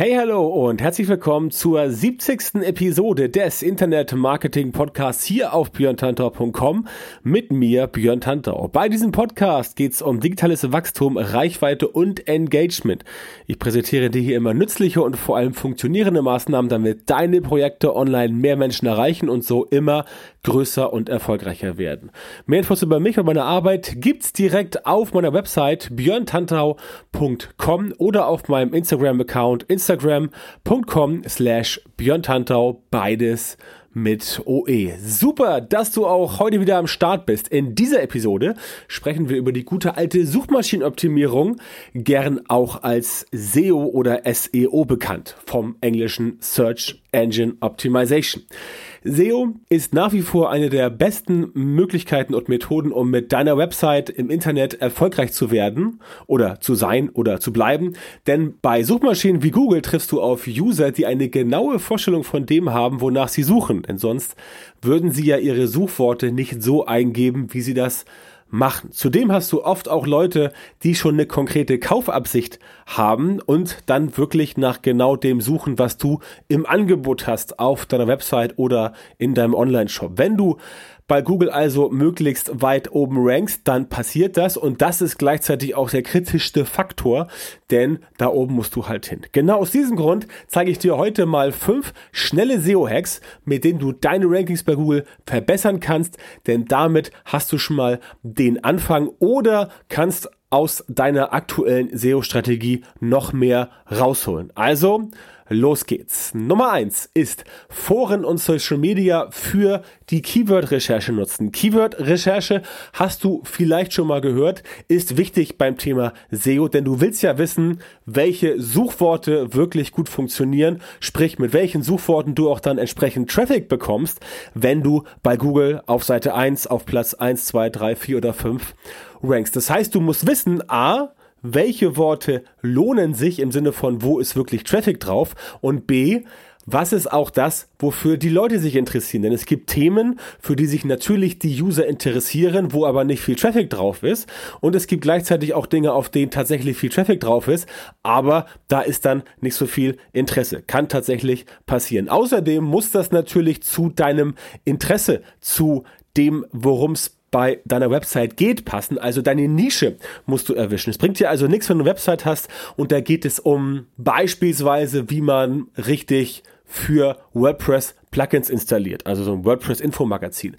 Hey, hallo und herzlich willkommen zur 70. Episode des Internet Marketing Podcasts hier auf björntantau.com mit mir, Björn Tantau. Bei diesem Podcast geht es um digitales Wachstum, Reichweite und Engagement. Ich präsentiere dir hier immer nützliche und vor allem funktionierende Maßnahmen, damit deine Projekte online mehr Menschen erreichen und so immer größer und erfolgreicher werden. Mehr Infos über mich und meine Arbeit gibt's direkt auf meiner Website björntantau.com oder auf meinem Instagram-Account instagram.com slash björntantau beides mit OE. Super, dass du auch heute wieder am Start bist. In dieser Episode sprechen wir über die gute alte Suchmaschinenoptimierung, gern auch als SEO oder SEO bekannt, vom englischen Search Engine Optimization. SEO ist nach wie vor eine der besten Möglichkeiten und Methoden, um mit deiner Website im Internet erfolgreich zu werden oder zu sein oder zu bleiben. Denn bei Suchmaschinen wie Google triffst du auf User, die eine genaue Vorstellung von dem haben, wonach sie suchen. Denn sonst würden sie ja ihre Suchworte nicht so eingeben, wie sie das machen. Zudem hast du oft auch Leute, die schon eine konkrete Kaufabsicht haben und dann wirklich nach genau dem suchen, was du im Angebot hast auf deiner Website oder in deinem Online-Shop. Wenn du bei Google also möglichst weit oben rankst, dann passiert das und das ist gleichzeitig auch der kritischste Faktor, denn da oben musst du halt hin. Genau aus diesem Grund zeige ich dir heute mal fünf schnelle SEO-Hacks, mit denen du deine Rankings bei Google verbessern kannst, denn damit hast du schon mal den Anfang oder kannst aus deiner aktuellen SEO-Strategie noch mehr rausholen. Also, los geht's. Nummer eins ist Foren und Social Media für die Keyword-Recherche nutzen. Keyword-Recherche hast du vielleicht schon mal gehört, ist wichtig beim Thema SEO, denn du willst ja wissen, welche Suchworte wirklich gut funktionieren, sprich mit welchen Suchworten du auch dann entsprechend Traffic bekommst, wenn du bei Google auf Seite 1 auf Platz 1, 2, 3, 4 oder 5 rankst. Das heißt, du musst wissen, a, welche Worte lohnen sich im Sinne von, wo ist wirklich Traffic drauf und b, was ist auch das, wofür die Leute sich interessieren? Denn es gibt Themen, für die sich natürlich die User interessieren, wo aber nicht viel Traffic drauf ist. Und es gibt gleichzeitig auch Dinge, auf denen tatsächlich viel Traffic drauf ist, aber da ist dann nicht so viel Interesse. Kann tatsächlich passieren. Außerdem muss das natürlich zu deinem Interesse, zu dem, worum es bei deiner Website geht, passen. Also deine Nische musst du erwischen. Es bringt dir also nichts, wenn du eine Website hast und da geht es um beispielsweise, wie man richtig für WordPress Plugins installiert. Also so ein WordPress Infomagazin.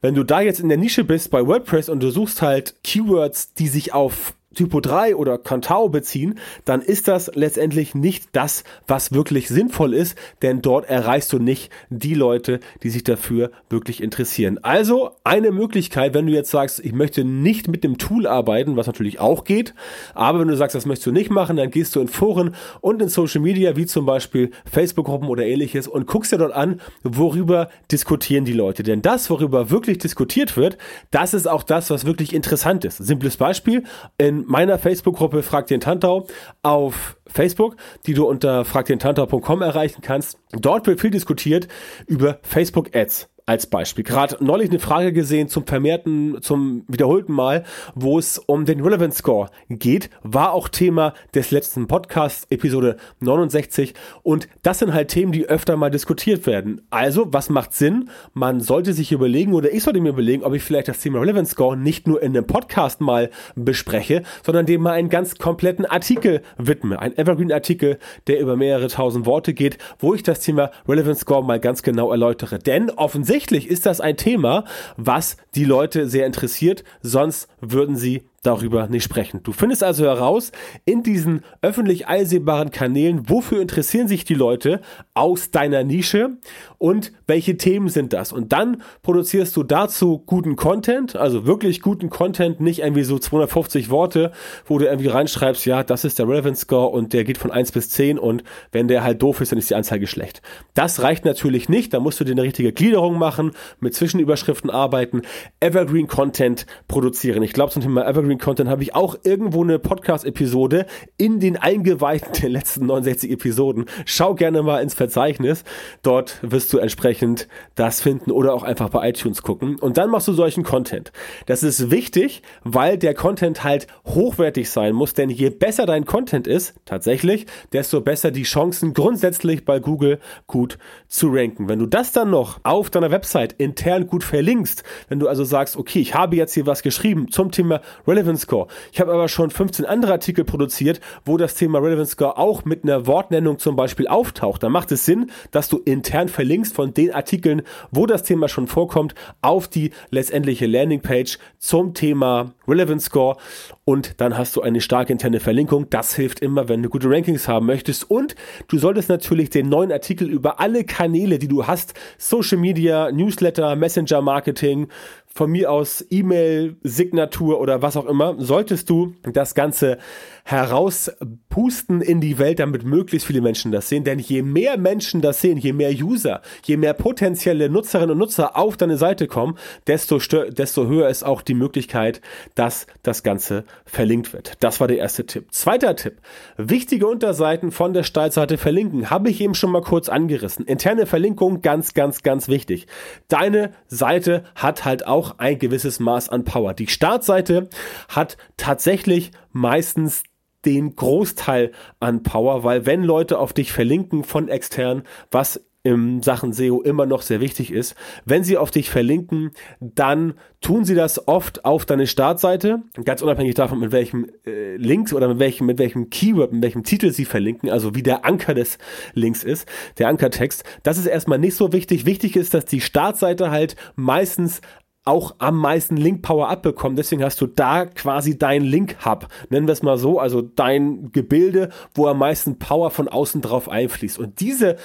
Wenn du da jetzt in der Nische bist bei WordPress und du suchst halt Keywords, die sich auf Typo 3 oder Contao beziehen, dann ist das letztendlich nicht das, was wirklich sinnvoll ist, denn dort erreichst du nicht die Leute, die sich dafür wirklich interessieren. Also eine Möglichkeit, wenn du jetzt sagst, ich möchte nicht mit dem Tool arbeiten, was natürlich auch geht, aber wenn du sagst, das möchtest du nicht machen, dann gehst du in Foren und in Social Media, wie zum Beispiel Facebook-Gruppen oder ähnliches und guckst dir dort an, worüber diskutieren die Leute. Denn das, worüber wirklich diskutiert wird, das ist auch das, was wirklich interessant ist. Simples Beispiel, in meiner Facebook-Gruppe Frag den Tantau auf Facebook, die du unter fragdentantau.com erreichen kannst. Dort wird viel diskutiert über Facebook Ads als Beispiel. Gerade neulich eine Frage gesehen zum vermehrten, zum wiederholten Mal, wo es um den Relevance Score geht, war auch Thema des letzten Podcasts, Episode 69. Und das sind halt Themen, die öfter mal diskutiert werden. Also, was macht Sinn? Man sollte sich überlegen, oder ich sollte mir überlegen, ob ich vielleicht das Thema Relevance Score nicht nur in einem Podcast mal bespreche, sondern dem mal einen ganz kompletten Artikel widme. Ein Evergreen-Artikel, der über mehrere tausend Worte geht, wo ich das Thema Relevance Score mal ganz genau erläutere. Denn offensichtlich offensichtlich ist das ein Thema, was die Leute sehr interessiert, sonst würden sie darüber nicht sprechen. Du findest also heraus in diesen öffentlich einsehbaren Kanälen, wofür interessieren sich die Leute aus deiner Nische und welche Themen sind das. Und dann produzierst du dazu guten Content, also wirklich guten Content, nicht irgendwie so 250 Worte, wo du irgendwie reinschreibst, ja, das ist der Relevance Score und der geht von 1 bis 10 und wenn der halt doof ist, dann ist die Anzeige schlecht. Das reicht natürlich nicht, da musst du dir eine richtige Gliederung machen, mit Zwischenüberschriften arbeiten, Evergreen Content produzieren. Ich glaube zum Thema Evergreen Content habe ich auch irgendwo eine Podcast-Episode in den Eingeweihten der letzten 69 Episoden. Schau gerne mal ins Verzeichnis. Dort wirst du entsprechend das finden oder auch einfach bei iTunes gucken. Und dann machst du solchen Content. Das ist wichtig, weil der Content halt hochwertig sein muss, denn je besser dein Content ist, tatsächlich, desto besser die Chancen grundsätzlich bei Google gut zu ranken. Wenn du das dann noch auf deiner Website intern gut verlinkst, wenn du also sagst, okay, ich habe jetzt hier was geschrieben zum Thema Relevance Score. Ich habe aber schon 15 andere Artikel produziert, wo das Thema Relevance Score auch mit einer Wortnennung zum Beispiel auftaucht. Dann macht es Sinn, dass du intern verlinkst von den Artikeln, wo das Thema schon vorkommt, auf die letztendliche Landingpage zum Thema Relevance Score und dann hast du eine starke interne Verlinkung. Das hilft immer, wenn du gute Rankings haben möchtest und du solltest natürlich den neuen Artikel über alle Kanäle, die du hast, Social Media, Newsletter, Messenger Marketing, von mir aus E-Mail, Signatur oder was auch immer, solltest du das Ganze herauspusten in die Welt, damit möglichst viele Menschen das sehen. Denn je mehr Menschen das sehen, je mehr User, je mehr potenzielle Nutzerinnen und Nutzer auf deine Seite kommen, desto, desto höher ist auch die Möglichkeit, dass das Ganze verlinkt wird. Das war der erste Tipp. Zweiter Tipp. Wichtige Unterseiten von der Startseite verlinken. Habe ich eben schon mal kurz angerissen. Interne Verlinkung, ganz, ganz, ganz wichtig. Deine Seite hat halt auch ein gewisses Maß an Power. Die Startseite hat tatsächlich meistens den Großteil an Power, weil wenn Leute auf dich verlinken von extern, was im Sachen SEO immer noch sehr wichtig ist. Wenn sie auf dich verlinken, dann tun sie das oft auf deine Startseite, ganz unabhängig davon, mit welchem äh, Link oder mit welchem, mit welchem Keyword, mit welchem Titel sie verlinken, also wie der Anker des Links ist, der Ankertext. Das ist erstmal nicht so wichtig. Wichtig ist, dass die Startseite halt meistens auch am meisten Link-Power abbekommen. Deswegen hast du da quasi dein Link-Hub, nennen wir es mal so, also dein Gebilde, wo am meisten Power von außen drauf einfließt. Und diese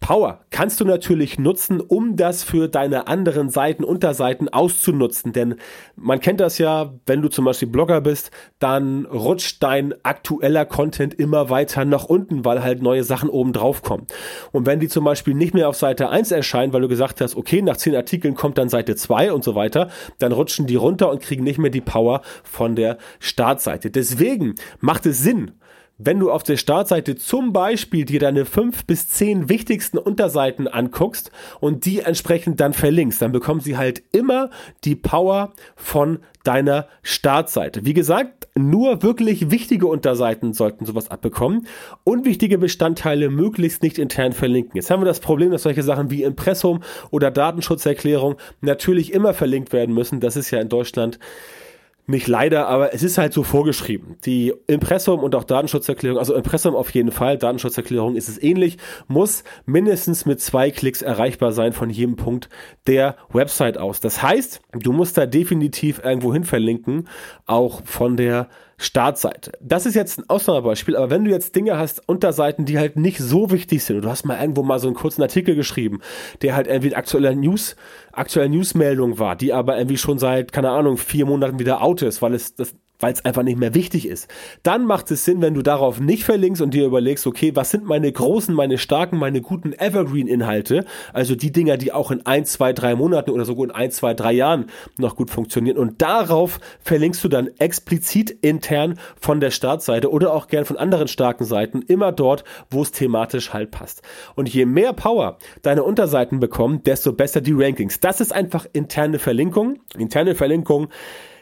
Power kannst du natürlich nutzen, um das für deine anderen Seiten, Unterseiten auszunutzen. Denn man kennt das ja, wenn du zum Beispiel Blogger bist, dann rutscht dein aktueller Content immer weiter nach unten, weil halt neue Sachen oben drauf kommen. Und wenn die zum Beispiel nicht mehr auf Seite 1 erscheinen, weil du gesagt hast, okay, nach 10 Artikeln kommt dann Seite 2 und so weiter, dann rutschen die runter und kriegen nicht mehr die Power von der Startseite. Deswegen macht es Sinn, wenn du auf der Startseite zum Beispiel dir deine fünf bis zehn wichtigsten Unterseiten anguckst und die entsprechend dann verlinkst, dann bekommen sie halt immer die Power von deiner Startseite. Wie gesagt, nur wirklich wichtige Unterseiten sollten sowas abbekommen. Unwichtige Bestandteile möglichst nicht intern verlinken. Jetzt haben wir das Problem, dass solche Sachen wie Impressum oder Datenschutzerklärung natürlich immer verlinkt werden müssen. Das ist ja in Deutschland nicht leider, aber es ist halt so vorgeschrieben. Die Impressum und auch Datenschutzerklärung, also Impressum auf jeden Fall, Datenschutzerklärung ist es ähnlich, muss mindestens mit zwei Klicks erreichbar sein von jedem Punkt der Website aus. Das heißt, du musst da definitiv irgendwo hin verlinken, auch von der Startseite. Das ist jetzt ein Ausnahmebeispiel, aber wenn du jetzt Dinge hast, Unterseiten, die halt nicht so wichtig sind, und du hast mal irgendwo mal so einen kurzen Artikel geschrieben, der halt irgendwie aktueller News, aktuelle Newsmeldung war, die aber irgendwie schon seit, keine Ahnung, vier Monaten wieder out ist, weil es das weil es einfach nicht mehr wichtig ist. Dann macht es Sinn, wenn du darauf nicht verlinkst und dir überlegst, okay, was sind meine großen, meine starken, meine guten Evergreen-Inhalte, also die Dinger, die auch in ein, zwei, drei Monaten oder sogar in ein, zwei, drei Jahren noch gut funktionieren. Und darauf verlinkst du dann explizit intern von der Startseite oder auch gern von anderen starken Seiten, immer dort, wo es thematisch halt passt. Und je mehr Power deine Unterseiten bekommen, desto besser die Rankings. Das ist einfach interne Verlinkung. Interne Verlinkung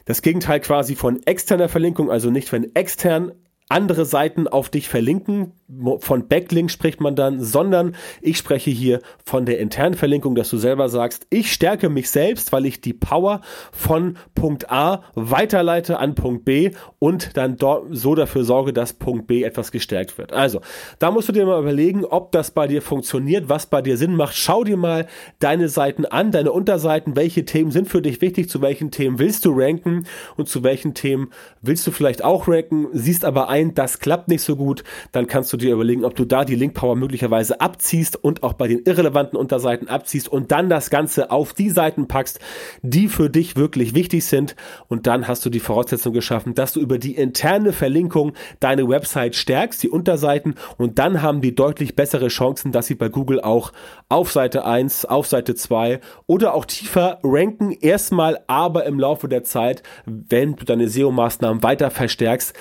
das Gegenteil quasi von externer Verlinkung, also nicht wenn extern andere Seiten auf dich verlinken. Von Backlink spricht man dann, sondern ich spreche hier von der internen Verlinkung, dass du selber sagst, ich stärke mich selbst, weil ich die Power von Punkt A weiterleite an Punkt B und dann so dafür sorge, dass Punkt B etwas gestärkt wird. Also, da musst du dir mal überlegen, ob das bei dir funktioniert, was bei dir Sinn macht. Schau dir mal deine Seiten an, deine Unterseiten, welche Themen sind für dich wichtig, zu welchen Themen willst du ranken und zu welchen Themen willst du vielleicht auch ranken, siehst aber ein, das klappt nicht so gut, dann kannst du dir überlegen, ob du da die Link Power möglicherweise abziehst und auch bei den irrelevanten Unterseiten abziehst und dann das Ganze auf die Seiten packst, die für dich wirklich wichtig sind. Und dann hast du die Voraussetzung geschaffen, dass du über die interne Verlinkung deine Website stärkst, die Unterseiten. Und dann haben die deutlich bessere Chancen, dass sie bei Google auch auf Seite 1, auf Seite 2 oder auch tiefer ranken, erstmal aber im Laufe der Zeit, wenn du deine SEO-Maßnahmen weiter verstärkst,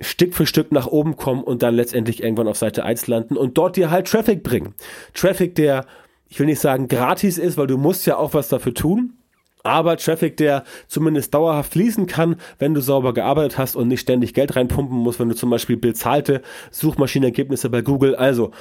Stück für Stück nach oben kommen und dann letztendlich irgendwann auf Seite 1 landen und dort dir halt Traffic bringen. Traffic, der, ich will nicht sagen gratis ist, weil du musst ja auch was dafür tun, aber Traffic, der zumindest dauerhaft fließen kann, wenn du sauber gearbeitet hast und nicht ständig Geld reinpumpen musst, wenn du zum Beispiel bezahlte Suchmaschinenergebnisse bei Google, also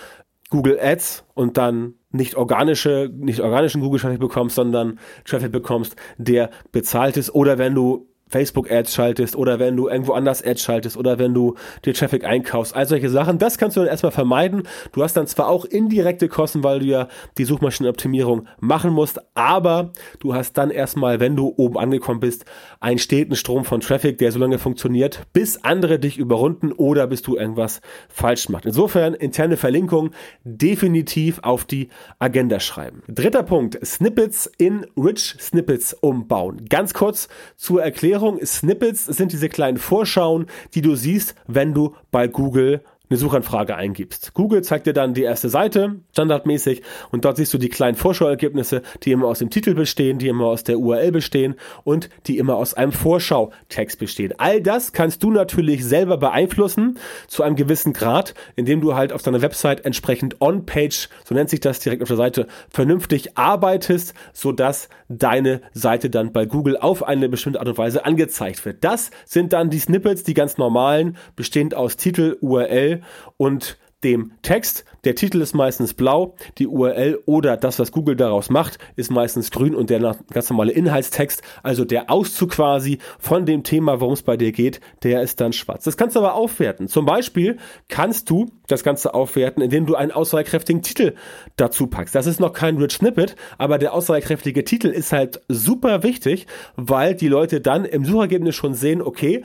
Google Ads und dann nicht organische, nicht organischen Google Traffic bekommst, sondern Traffic bekommst, der bezahlt ist oder wenn du Facebook-Ads schaltest oder wenn du irgendwo anders Ads schaltest oder wenn du dir Traffic einkaufst, all solche Sachen, das kannst du dann erstmal vermeiden. Du hast dann zwar auch indirekte Kosten, weil du ja die Suchmaschinenoptimierung machen musst, aber du hast dann erstmal, wenn du oben angekommen bist, einen steten Strom von Traffic, der so lange funktioniert, bis andere dich überrunden oder bis du irgendwas falsch machst. Insofern interne Verlinkung definitiv auf die Agenda schreiben. Dritter Punkt, Snippets in Rich Snippets umbauen. Ganz kurz zur Erklärung Erklärung, Snippets sind diese kleinen Vorschauen, die du siehst, wenn du bei Google eine Suchanfrage eingibst. Google zeigt dir dann die erste Seite, standardmäßig, und dort siehst du die kleinen Vorschauergebnisse, die immer aus dem Titel bestehen, die immer aus der URL bestehen und die immer aus einem Vorschautext bestehen. All das kannst du natürlich selber beeinflussen zu einem gewissen Grad, indem du halt auf deiner Website entsprechend on-page, so nennt sich das direkt auf der Seite, vernünftig arbeitest, sodass deine Seite dann bei Google auf eine bestimmte Art und Weise angezeigt wird. Das sind dann die Snippets, die ganz normalen, bestehend aus Titel, URL, und dem Text. Der Titel ist meistens blau, die URL oder das, was Google daraus macht, ist meistens grün und der ganz normale Inhaltstext, also der Auszug quasi von dem Thema, worum es bei dir geht, der ist dann schwarz. Das kannst du aber aufwerten. Zum Beispiel kannst du das Ganze aufwerten, indem du einen aussagekräftigen Titel dazu packst. Das ist noch kein Rich Snippet, aber der aussagekräftige Titel ist halt super wichtig, weil die Leute dann im Suchergebnis schon sehen, okay,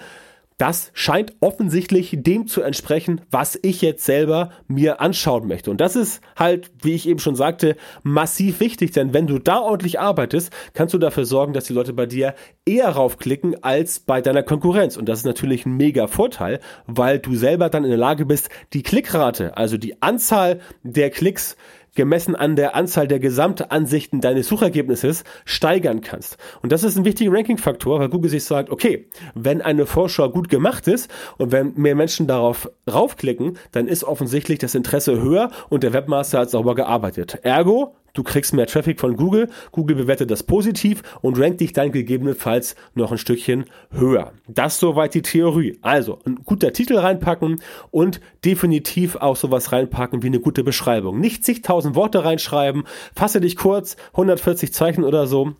das scheint offensichtlich dem zu entsprechen, was ich jetzt selber mir anschauen möchte. Und das ist halt, wie ich eben schon sagte, massiv wichtig, denn wenn du da ordentlich arbeitest, kannst du dafür sorgen, dass die Leute bei dir eher raufklicken als bei deiner Konkurrenz. Und das ist natürlich ein mega Vorteil, weil du selber dann in der Lage bist, die Klickrate, also die Anzahl der Klicks, gemessen an der Anzahl der Gesamtansichten deines Suchergebnisses steigern kannst. Und das ist ein wichtiger Ranking-Faktor, weil Google sich sagt, okay, wenn eine Vorschau gut gemacht ist und wenn mehr Menschen darauf raufklicken, dann ist offensichtlich das Interesse höher und der Webmaster hat sauber gearbeitet. Ergo, Du kriegst mehr Traffic von Google, Google bewertet das positiv und rankt dich dann gegebenenfalls noch ein Stückchen höher. Das soweit die Theorie. Also, ein guter Titel reinpacken und definitiv auch sowas reinpacken wie eine gute Beschreibung. Nicht zigtausend Worte reinschreiben, fasse dich kurz, 140 Zeichen oder so.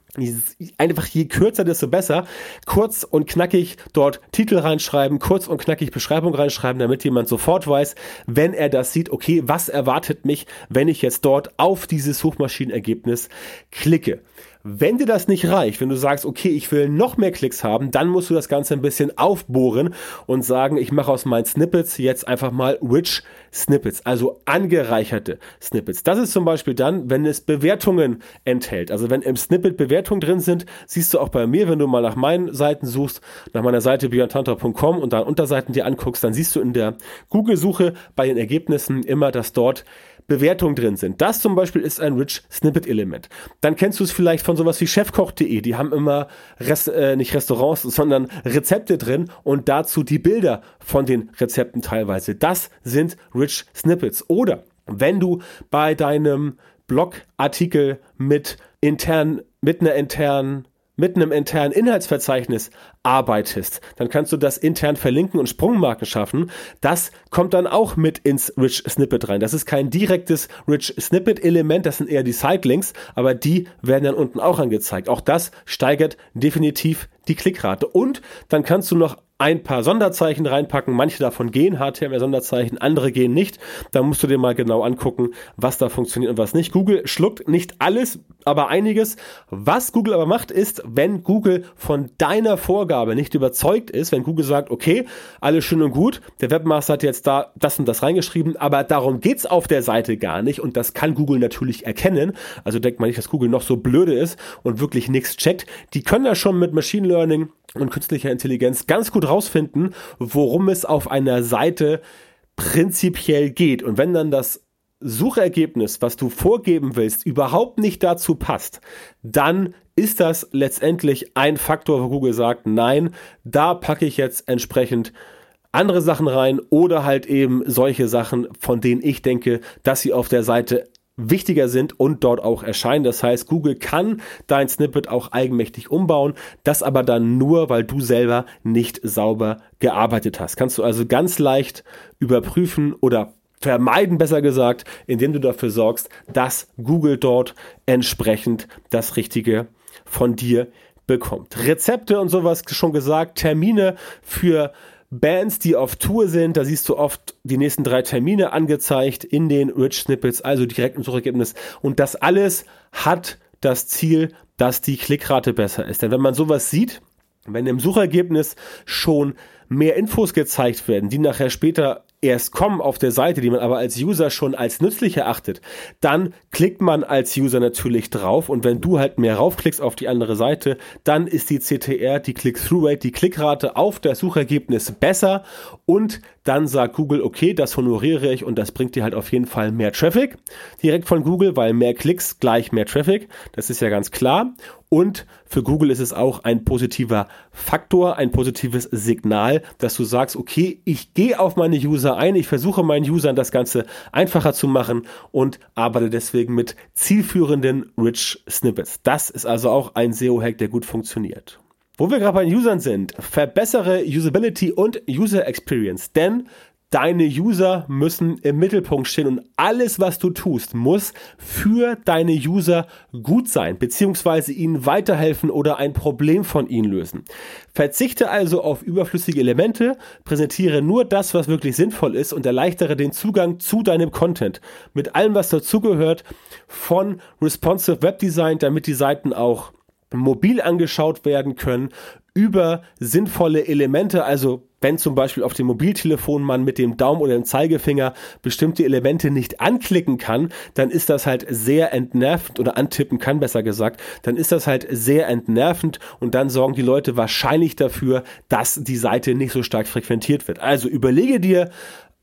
Einfach je kürzer, desto besser. Kurz und knackig dort Titel reinschreiben, kurz und knackig Beschreibung reinschreiben, damit jemand sofort weiß, wenn er das sieht, okay, was erwartet mich, wenn ich jetzt dort auf dieses Suchmaschinen Suchmaschinenergebnis klicke. Wenn dir das nicht reicht, wenn du sagst, okay, ich will noch mehr Klicks haben, dann musst du das Ganze ein bisschen aufbohren und sagen, ich mache aus meinen Snippets jetzt einfach mal rich Snippets, also angereicherte Snippets. Das ist zum Beispiel dann, wenn es Bewertungen enthält. Also wenn im Snippet Bewertungen drin sind, siehst du auch bei mir, wenn du mal nach meinen Seiten suchst, nach meiner Seite björntantra.com und dann Unterseiten dir anguckst, dann siehst du in der Google-Suche bei den Ergebnissen immer, dass dort Bewertungen drin sind. Das zum Beispiel ist ein Rich Snippet Element. Dann kennst du es vielleicht von sowas wie chefkoch.de. Die haben immer Rest, äh, nicht Restaurants, sondern Rezepte drin und dazu die Bilder von den Rezepten teilweise. Das sind Rich Snippets. Oder wenn du bei deinem Blogartikel mit intern, mit einer internen mit einem internen Inhaltsverzeichnis arbeitest, dann kannst du das intern verlinken und Sprungmarken schaffen. Das kommt dann auch mit ins Rich Snippet rein. Das ist kein direktes Rich Snippet Element, das sind eher die Sitelinks, aber die werden dann unten auch angezeigt. Auch das steigert definitiv die Klickrate. Und dann kannst du noch ein paar Sonderzeichen reinpacken. Manche davon gehen HTML-Sonderzeichen, andere gehen nicht. Da musst du dir mal genau angucken, was da funktioniert und was nicht. Google schluckt nicht alles, aber einiges. Was Google aber macht, ist, wenn Google von deiner Vorgabe nicht überzeugt ist, wenn Google sagt, okay, alles schön und gut, der Webmaster hat jetzt da das und das reingeschrieben, aber darum geht's auf der Seite gar nicht und das kann Google natürlich erkennen. Also denkt man nicht, dass Google noch so blöde ist und wirklich nichts checkt. Die können ja schon mit Machine Learning und künstlicher Intelligenz ganz gut rausfinden, worum es auf einer Seite prinzipiell geht. Und wenn dann das Suchergebnis, was du vorgeben willst, überhaupt nicht dazu passt, dann ist das letztendlich ein Faktor, wo Google sagt, nein, da packe ich jetzt entsprechend andere Sachen rein oder halt eben solche Sachen, von denen ich denke, dass sie auf der Seite wichtiger sind und dort auch erscheinen. Das heißt, Google kann dein Snippet auch eigenmächtig umbauen, das aber dann nur, weil du selber nicht sauber gearbeitet hast. Kannst du also ganz leicht überprüfen oder vermeiden, besser gesagt, indem du dafür sorgst, dass Google dort entsprechend das Richtige von dir bekommt. Rezepte und sowas schon gesagt, Termine für Bands, die auf Tour sind, da siehst du oft die nächsten drei Termine angezeigt in den Rich Snippets, also direkt im Suchergebnis. Und das alles hat das Ziel, dass die Klickrate besser ist. Denn wenn man sowas sieht, wenn im Suchergebnis schon mehr Infos gezeigt werden, die nachher später erst kommen auf der Seite, die man aber als User schon als nützlich erachtet, dann klickt man als User natürlich drauf und wenn du halt mehr raufklickst auf die andere Seite, dann ist die CTR, die Click-Through-Rate, die Klickrate auf das Suchergebnis besser und dann sagt Google, okay, das honoriere ich und das bringt dir halt auf jeden Fall mehr Traffic direkt von Google, weil mehr Klicks gleich mehr Traffic, das ist ja ganz klar und für Google ist es auch ein positiver Faktor, ein positives Signal, dass du sagst, okay, ich gehe auf meine User ein, ich versuche meinen Usern das Ganze einfacher zu machen und arbeite deswegen mit zielführenden Rich Snippets. Das ist also auch ein SEO-Hack, der gut funktioniert. Wo wir gerade bei den Usern sind, verbessere Usability und User Experience, denn Deine User müssen im Mittelpunkt stehen und alles, was du tust, muss für deine User gut sein, beziehungsweise ihnen weiterhelfen oder ein Problem von ihnen lösen. Verzichte also auf überflüssige Elemente, präsentiere nur das, was wirklich sinnvoll ist und erleichtere den Zugang zu deinem Content mit allem, was dazugehört, von responsive Webdesign, damit die Seiten auch mobil angeschaut werden können, über sinnvolle Elemente, also wenn zum Beispiel auf dem Mobiltelefon man mit dem Daumen oder dem Zeigefinger bestimmte Elemente nicht anklicken kann, dann ist das halt sehr entnervend oder antippen kann, besser gesagt, dann ist das halt sehr entnervend und dann sorgen die Leute wahrscheinlich dafür, dass die Seite nicht so stark frequentiert wird. Also überlege dir,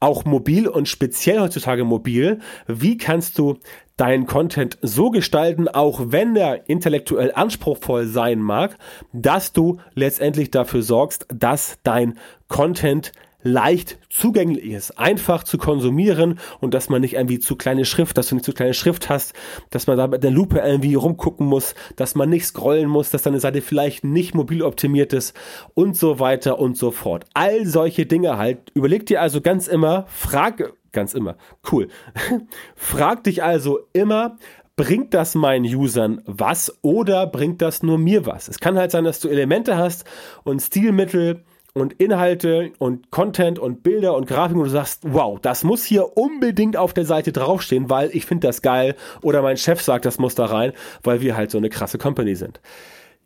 auch mobil und speziell heutzutage mobil, wie kannst du deinen Content so gestalten, auch wenn er intellektuell anspruchsvoll sein mag, dass du letztendlich dafür sorgst, dass dein Content leicht zugänglich ist, einfach zu konsumieren und dass man nicht irgendwie zu kleine Schrift, dass du nicht zu kleine Schrift hast, dass man da mit der Lupe irgendwie rumgucken muss, dass man nicht scrollen muss, dass deine Seite vielleicht nicht mobil optimiert ist und so weiter und so fort. All solche Dinge halt. Überleg dir also ganz immer, frag ganz immer, cool. frag dich also immer, bringt das meinen Usern was oder bringt das nur mir was? Es kann halt sein, dass du Elemente hast und Stilmittel und Inhalte und Content und Bilder und Grafiken und du sagst, wow, das muss hier unbedingt auf der Seite draufstehen, weil ich finde das geil oder mein Chef sagt, das muss da rein, weil wir halt so eine krasse Company sind.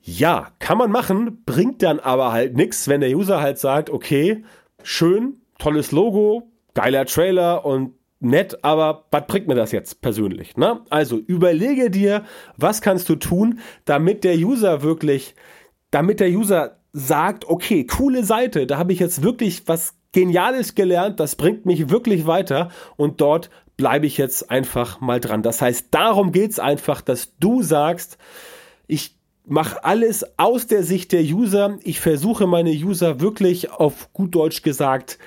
Ja, kann man machen, bringt dann aber halt nichts, wenn der User halt sagt, okay, schön, tolles Logo, geiler Trailer und nett, aber was bringt mir das jetzt persönlich? Ne? Also überlege dir, was kannst du tun, damit der User wirklich, damit der User sagt, okay, coole Seite, da habe ich jetzt wirklich was Geniales gelernt, das bringt mich wirklich weiter und dort bleibe ich jetzt einfach mal dran. Das heißt, darum geht's einfach, dass du sagst, ich mache alles aus der Sicht der User, ich versuche meine User wirklich auf gut Deutsch gesagt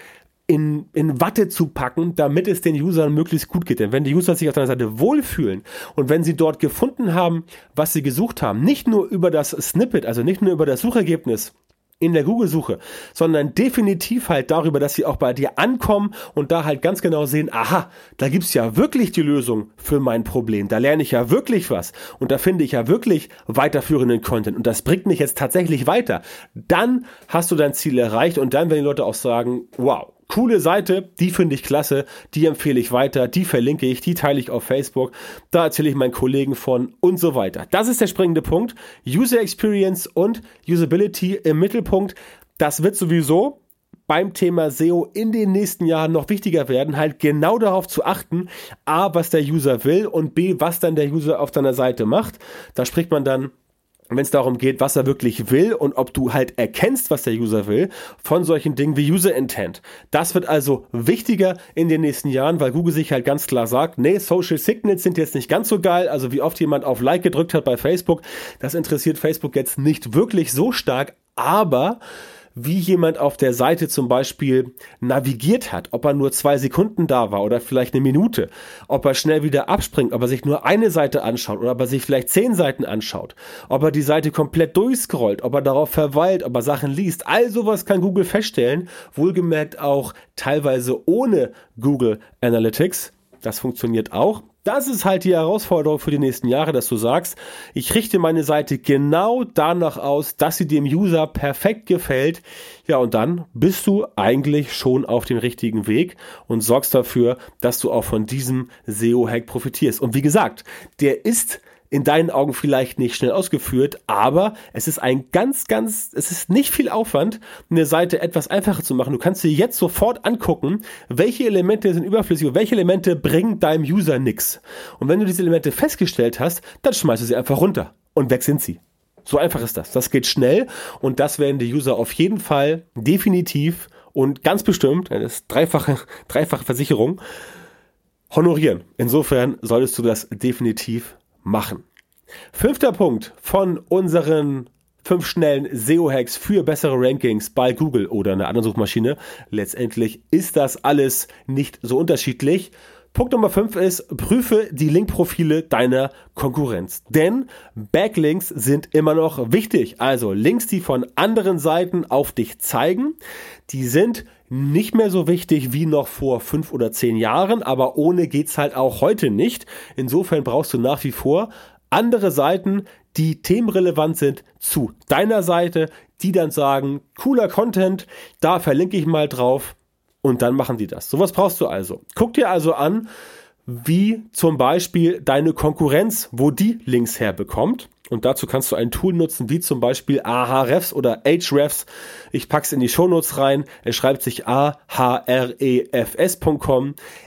in, in Watte zu packen, damit es den Usern möglichst gut geht. Denn wenn die User sich auf deiner Seite wohlfühlen und wenn sie dort gefunden haben, was sie gesucht haben, nicht nur über das Snippet, also nicht nur über das Suchergebnis, in der Google-Suche, sondern definitiv halt darüber, dass sie auch bei dir ankommen und da halt ganz genau sehen, aha, da gibt's ja wirklich die Lösung für mein Problem. Da lerne ich ja wirklich was und da finde ich ja wirklich weiterführenden Content und das bringt mich jetzt tatsächlich weiter. Dann hast du dein Ziel erreicht und dann werden die Leute auch sagen, wow, coole Seite, die finde ich klasse, die empfehle ich weiter, die verlinke ich, die teile ich auf Facebook, da erzähle ich meinen Kollegen von und so weiter. Das ist der springende Punkt. User Experience und Usability im Mittelpunkt. Das wird sowieso beim Thema SEO in den nächsten Jahren noch wichtiger werden, halt genau darauf zu achten, a, was der User will und b, was dann der User auf deiner Seite macht. Da spricht man dann wenn es darum geht, was er wirklich will und ob du halt erkennst, was der User will, von solchen Dingen wie User Intent. Das wird also wichtiger in den nächsten Jahren, weil Google sich halt ganz klar sagt, nee, Social Signals sind jetzt nicht ganz so geil, also wie oft jemand auf Like gedrückt hat bei Facebook, das interessiert Facebook jetzt nicht wirklich so stark, aber wie jemand auf der Seite zum Beispiel navigiert hat, ob er nur zwei Sekunden da war oder vielleicht eine Minute, ob er schnell wieder abspringt, ob er sich nur eine Seite anschaut oder ob er sich vielleicht zehn Seiten anschaut, ob er die Seite komplett durchscrollt, ob er darauf verweilt, ob er Sachen liest. All sowas kann Google feststellen, wohlgemerkt auch teilweise ohne Google Analytics. Das funktioniert auch. Das ist halt die Herausforderung für die nächsten Jahre, dass du sagst, ich richte meine Seite genau danach aus, dass sie dem User perfekt gefällt. Ja, und dann bist du eigentlich schon auf dem richtigen Weg und sorgst dafür, dass du auch von diesem SEO-Hack profitierst. Und wie gesagt, der ist in deinen Augen vielleicht nicht schnell ausgeführt, aber es ist ein ganz, ganz, es ist nicht viel Aufwand, eine Seite etwas einfacher zu machen. Du kannst dir jetzt sofort angucken, welche Elemente sind überflüssig und welche Elemente bringen deinem User nichts. Und wenn du diese Elemente festgestellt hast, dann schmeißt du sie einfach runter. Und weg sind sie. So einfach ist das. Das geht schnell und das werden die User auf jeden Fall definitiv und ganz bestimmt, eine dreifache, dreifache Versicherung, honorieren. Insofern solltest du das definitiv machen. Fünfter Punkt von unseren fünf schnellen SEO-Hacks für bessere Rankings bei Google oder einer anderen Suchmaschine. Letztendlich ist das alles nicht so unterschiedlich. Punkt Nummer 5 ist, prüfe die Linkprofile deiner Konkurrenz. Denn Backlinks sind immer noch wichtig. Also Links, die von anderen Seiten auf dich zeigen, die sind nicht mehr so wichtig wie noch vor fünf oder zehn Jahren, aber ohne geht's halt auch heute nicht. Insofern brauchst du nach wie vor andere Seiten, die themenrelevant sind zu deiner Seite, die dann sagen, cooler Content, da verlinke ich mal drauf und dann machen die das. Sowas brauchst du also. Guck dir also an, wie zum Beispiel deine Konkurrenz, wo die Links herbekommt. Und dazu kannst du ein Tool nutzen, wie zum Beispiel Ahrefs oder Hrefs. Ich pack's in die Shownotes rein. Es schreibt sich ahrefs.com.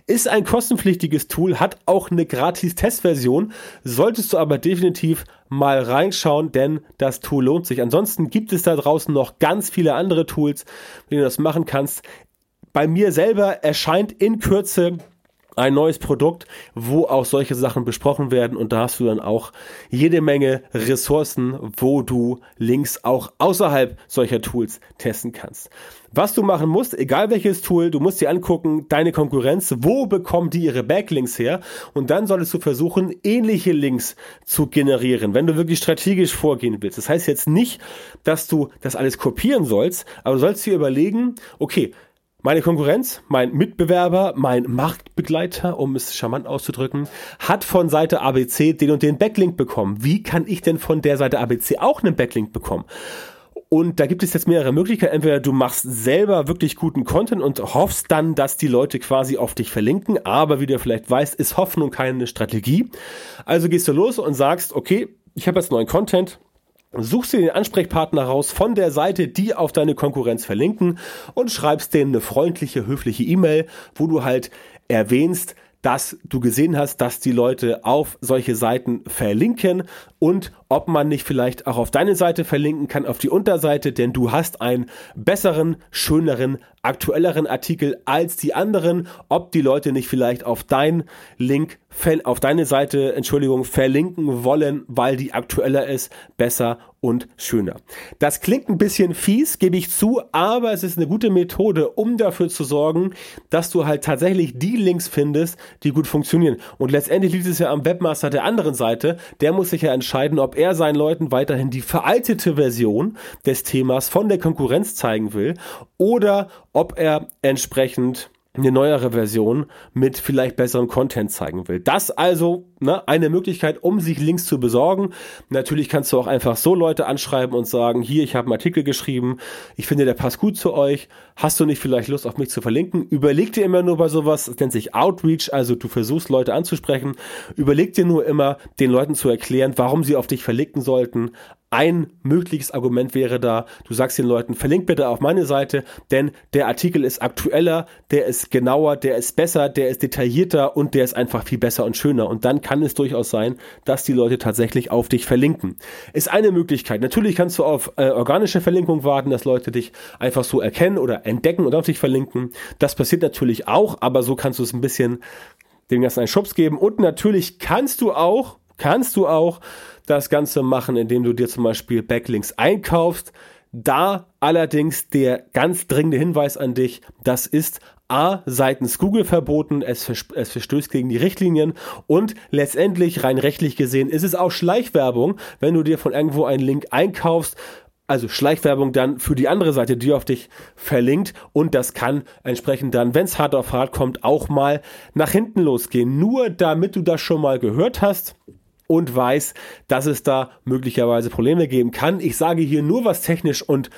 Ist ein kostenpflichtiges Tool, hat auch eine gratis Testversion. Solltest du aber definitiv mal reinschauen, denn das Tool lohnt sich. Ansonsten gibt es da draußen noch ganz viele andere Tools, wie du das machen kannst. Bei mir selber erscheint in Kürze ein neues Produkt, wo auch solche Sachen besprochen werden und da hast du dann auch jede Menge Ressourcen, wo du Links auch außerhalb solcher Tools testen kannst. Was du machen musst, egal welches Tool, du musst dir angucken, deine Konkurrenz, wo bekommen die ihre Backlinks her und dann solltest du versuchen, ähnliche Links zu generieren, wenn du wirklich strategisch vorgehen willst. Das heißt jetzt nicht, dass du das alles kopieren sollst, aber du sollst dir überlegen, okay, meine Konkurrenz, mein Mitbewerber, mein Marktbegleiter, um es charmant auszudrücken, hat von Seite ABC den und den Backlink bekommen. Wie kann ich denn von der Seite ABC auch einen Backlink bekommen? Und da gibt es jetzt mehrere Möglichkeiten. Entweder du machst selber wirklich guten Content und hoffst dann, dass die Leute quasi auf dich verlinken. Aber wie du vielleicht weißt, ist Hoffnung keine Strategie. Also gehst du los und sagst, okay, ich habe jetzt neuen Content suchst dir den Ansprechpartner raus von der Seite, die auf deine Konkurrenz verlinken und schreibst denen eine freundliche, höfliche E-Mail, wo du halt erwähnst, dass du gesehen hast, dass die Leute auf solche Seiten verlinken und ob man nicht vielleicht auch auf deine Seite verlinken kann, auf die Unterseite, denn du hast einen besseren, schöneren, aktuelleren Artikel als die anderen, ob die Leute nicht vielleicht auf dein Link, auf deine Seite, Entschuldigung, verlinken wollen, weil die aktueller ist, besser und schöner. Das klingt ein bisschen fies, gebe ich zu, aber es ist eine gute Methode, um dafür zu sorgen, dass du halt tatsächlich die Links findest, die gut funktionieren. Und letztendlich liegt es ja am Webmaster der anderen Seite. Der muss sich ja entscheiden, ob er seinen Leuten weiterhin die veraltete Version des Themas von der Konkurrenz zeigen will oder ob er entsprechend eine neuere Version mit vielleicht besserem Content zeigen will. Das also ne, eine Möglichkeit, um sich Links zu besorgen. Natürlich kannst du auch einfach so Leute anschreiben und sagen, hier, ich habe einen Artikel geschrieben, ich finde, der passt gut zu euch. Hast du nicht vielleicht Lust, auf mich zu verlinken? Überleg dir immer nur bei sowas, das nennt sich Outreach, also du versuchst Leute anzusprechen. Überleg dir nur immer, den Leuten zu erklären, warum sie auf dich verlinken sollten. Ein mögliches Argument wäre da, du sagst den Leuten, verlinkt bitte auf meine Seite, denn der Artikel ist aktueller, der ist genauer, der ist besser, der ist detaillierter und der ist einfach viel besser und schöner. Und dann kann es durchaus sein, dass die Leute tatsächlich auf dich verlinken. Ist eine Möglichkeit. Natürlich kannst du auf äh, organische Verlinkung warten, dass Leute dich einfach so erkennen oder entdecken und auf dich verlinken. Das passiert natürlich auch, aber so kannst du es ein bisschen dem Ganzen einen Schubs geben. Und natürlich kannst du auch, kannst du auch das Ganze machen, indem du dir zum Beispiel Backlinks einkaufst. Da allerdings der ganz dringende Hinweis an dich, das ist A, seitens Google verboten, es, vers es verstößt gegen die Richtlinien und letztendlich rein rechtlich gesehen ist es auch Schleichwerbung, wenn du dir von irgendwo einen Link einkaufst, also Schleichwerbung dann für die andere Seite, die auf dich verlinkt und das kann entsprechend dann, wenn es hart auf hart kommt, auch mal nach hinten losgehen. Nur damit du das schon mal gehört hast, und weiß, dass es da möglicherweise Probleme geben kann. Ich sage hier nur was technisch und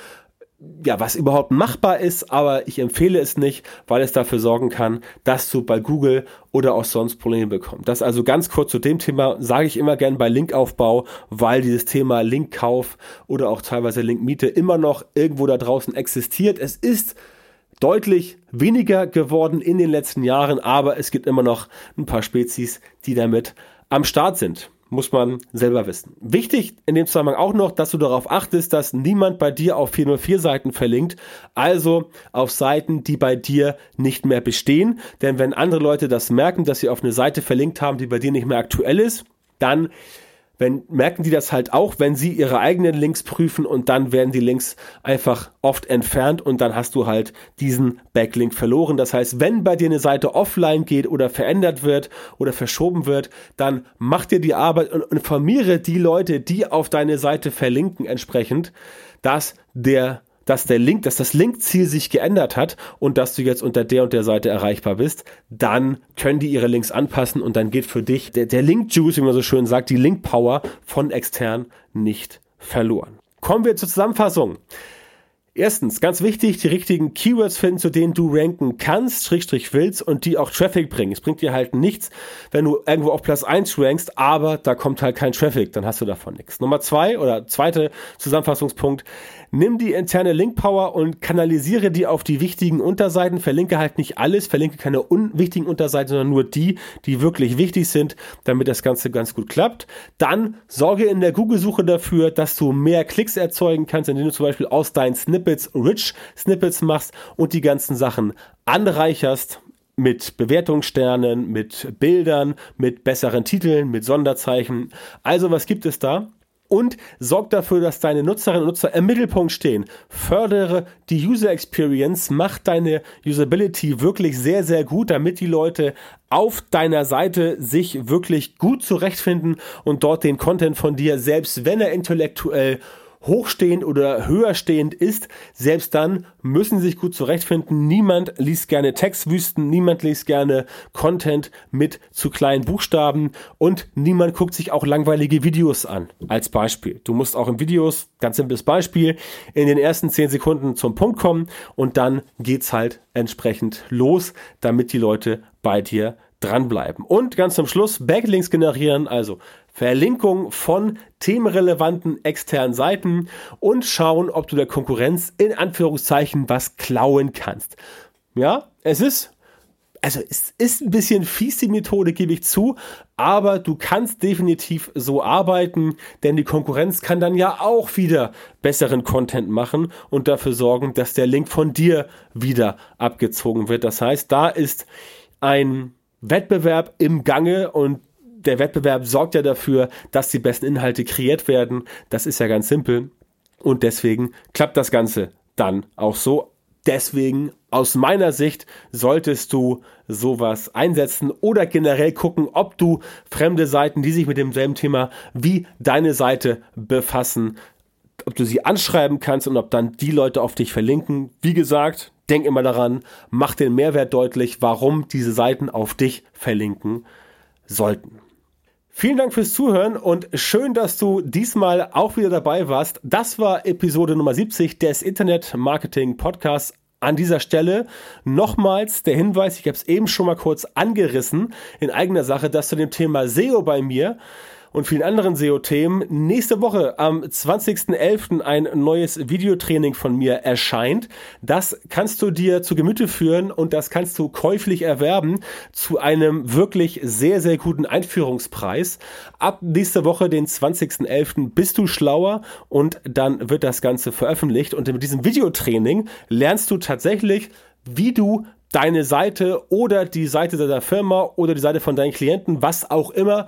ja, was überhaupt machbar ist, aber ich empfehle es nicht, weil es dafür sorgen kann, dass du bei Google oder auch sonst Probleme bekommst. Das also ganz kurz zu dem Thema sage ich immer gern bei Linkaufbau, weil dieses Thema Linkkauf oder auch teilweise Linkmiete immer noch irgendwo da draußen existiert. Es ist deutlich weniger geworden in den letzten Jahren, aber es gibt immer noch ein paar Spezies, die damit am Start sind muss man selber wissen. Wichtig in dem Zusammenhang auch noch, dass du darauf achtest, dass niemand bei dir auf 404 Seiten verlinkt, also auf Seiten, die bei dir nicht mehr bestehen. Denn wenn andere Leute das merken, dass sie auf eine Seite verlinkt haben, die bei dir nicht mehr aktuell ist, dann wenn, merken die das halt auch, wenn sie ihre eigenen Links prüfen und dann werden die Links einfach oft entfernt und dann hast du halt diesen Backlink verloren. Das heißt, wenn bei dir eine Seite offline geht oder verändert wird oder verschoben wird, dann mach dir die Arbeit und informiere die Leute, die auf deine Seite verlinken entsprechend, dass der dass der Link, dass das Linkziel sich geändert hat und dass du jetzt unter der und der Seite erreichbar bist, dann können die ihre Links anpassen und dann geht für dich der, der Link-Juice, wie man so schön sagt, die Link-Power von extern nicht verloren. Kommen wir zur Zusammenfassung. Erstens, ganz wichtig, die richtigen Keywords finden, zu denen du ranken kannst, Schrägstrich willst und die auch Traffic bringen. Es bringt dir halt nichts, wenn du irgendwo auf Platz eins rankst, aber da kommt halt kein Traffic, dann hast du davon nichts. Nummer zwei oder zweite Zusammenfassungspunkt, Nimm die interne Link-Power und kanalisiere die auf die wichtigen Unterseiten. Verlinke halt nicht alles, verlinke keine unwichtigen Unterseiten, sondern nur die, die wirklich wichtig sind, damit das Ganze ganz gut klappt. Dann sorge in der Google-Suche dafür, dass du mehr Klicks erzeugen kannst, indem du zum Beispiel aus deinen Snippets Rich Snippets machst und die ganzen Sachen anreicherst mit Bewertungssternen, mit Bildern, mit besseren Titeln, mit Sonderzeichen. Also was gibt es da? und sorg dafür, dass deine Nutzerinnen und Nutzer im Mittelpunkt stehen. Fördere die User Experience, mach deine Usability wirklich sehr, sehr gut, damit die Leute auf deiner Seite sich wirklich gut zurechtfinden und dort den Content von dir, selbst wenn er intellektuell hochstehend oder höherstehend ist, selbst dann müssen sie sich gut zurechtfinden. Niemand liest gerne Textwüsten, niemand liest gerne Content mit zu kleinen Buchstaben und niemand guckt sich auch langweilige Videos an. Als Beispiel. Du musst auch in Videos, ganz simples Beispiel, in den ersten zehn Sekunden zum Punkt kommen und dann geht's halt entsprechend los, damit die Leute bei dir dranbleiben. Und ganz zum Schluss Backlinks generieren, also Verlinkung von themenrelevanten externen Seiten und schauen, ob du der Konkurrenz in Anführungszeichen was klauen kannst. Ja, es ist also es ist ein bisschen fies die Methode, gebe ich zu, aber du kannst definitiv so arbeiten, denn die Konkurrenz kann dann ja auch wieder besseren Content machen und dafür sorgen, dass der Link von dir wieder abgezogen wird. Das heißt, da ist ein Wettbewerb im Gange und der Wettbewerb sorgt ja dafür, dass die besten Inhalte kreiert werden. Das ist ja ganz simpel. Und deswegen klappt das Ganze dann auch so. Deswegen aus meiner Sicht solltest du sowas einsetzen oder generell gucken, ob du fremde Seiten, die sich mit demselben Thema wie deine Seite befassen, ob du sie anschreiben kannst und ob dann die Leute auf dich verlinken. Wie gesagt, denk immer daran, mach den Mehrwert deutlich, warum diese Seiten auf dich verlinken sollten. Vielen Dank fürs Zuhören und schön, dass du diesmal auch wieder dabei warst. Das war Episode Nummer 70 des Internet Marketing Podcasts. An dieser Stelle nochmals der Hinweis, ich habe es eben schon mal kurz angerissen in eigener Sache, dass zu dem Thema SEO bei mir und vielen anderen SEO-Themen nächste Woche am 20.11. ein neues Videotraining von mir erscheint. Das kannst du dir zu Gemüte führen und das kannst du käuflich erwerben zu einem wirklich sehr, sehr guten Einführungspreis. Ab nächste Woche, den 20.11., bist du schlauer und dann wird das Ganze veröffentlicht. Und mit diesem Videotraining lernst du tatsächlich, wie du deine Seite oder die Seite deiner Firma oder die Seite von deinen Klienten, was auch immer,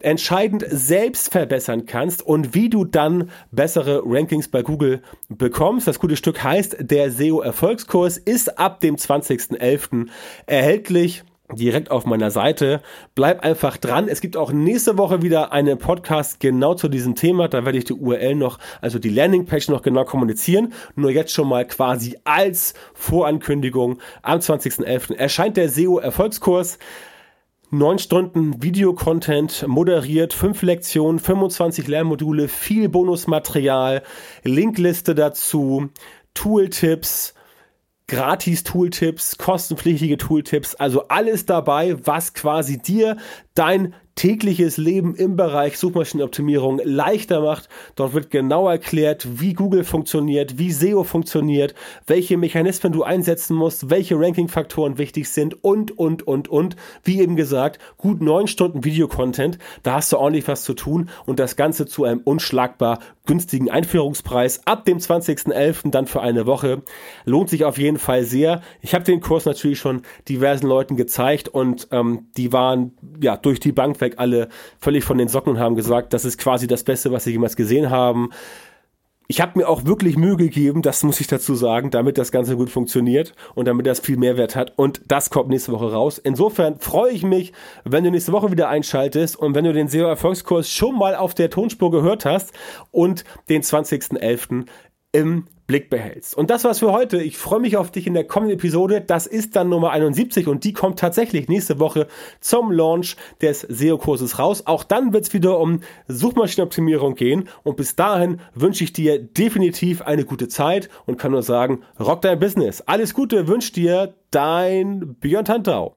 entscheidend selbst verbessern kannst und wie du dann bessere Rankings bei Google bekommst. Das gute Stück heißt, der SEO Erfolgskurs ist ab dem 20.11. erhältlich direkt auf meiner Seite. Bleib einfach dran. Es gibt auch nächste Woche wieder einen Podcast genau zu diesem Thema. Da werde ich die URL noch, also die Landingpage noch genau kommunizieren. Nur jetzt schon mal quasi als Vorankündigung. Am 20.11. erscheint der SEO Erfolgskurs. Neun Stunden Videocontent moderiert, fünf Lektionen, 25 Lernmodule, viel Bonusmaterial, Linkliste dazu, Tooltips, Gratis-Tooltips, kostenpflichtige Tooltips, also alles dabei, was quasi dir dein tägliches Leben im Bereich Suchmaschinenoptimierung leichter macht. Dort wird genau erklärt, wie Google funktioniert, wie SEO funktioniert, welche Mechanismen du einsetzen musst, welche Ranking-Faktoren wichtig sind und, und, und, und. Wie eben gesagt, gut neun Stunden Videocontent. Da hast du ordentlich was zu tun und das Ganze zu einem unschlagbar günstigen Einführungspreis ab dem 20.11. dann für eine Woche. Lohnt sich auf jeden Fall sehr. Ich habe den Kurs natürlich schon diversen Leuten gezeigt und ähm, die waren ja durch die Bank weg alle völlig von den Socken und haben gesagt, das ist quasi das Beste, was sie jemals gesehen haben. Ich habe mir auch wirklich Mühe gegeben, das muss ich dazu sagen, damit das Ganze gut funktioniert und damit das viel Mehrwert hat. Und das kommt nächste Woche raus. Insofern freue ich mich, wenn du nächste Woche wieder einschaltest und wenn du den SEO-Erfolgskurs schon mal auf der Tonspur gehört hast und den 20.11. im Blick behältst. Und das war's für heute. Ich freue mich auf dich in der kommenden Episode. Das ist dann Nummer 71 und die kommt tatsächlich nächste Woche zum Launch des SEO-Kurses raus. Auch dann wird's wieder um Suchmaschinenoptimierung gehen und bis dahin wünsche ich dir definitiv eine gute Zeit und kann nur sagen, rock dein Business. Alles Gute wünscht dir dein Björn Tantau.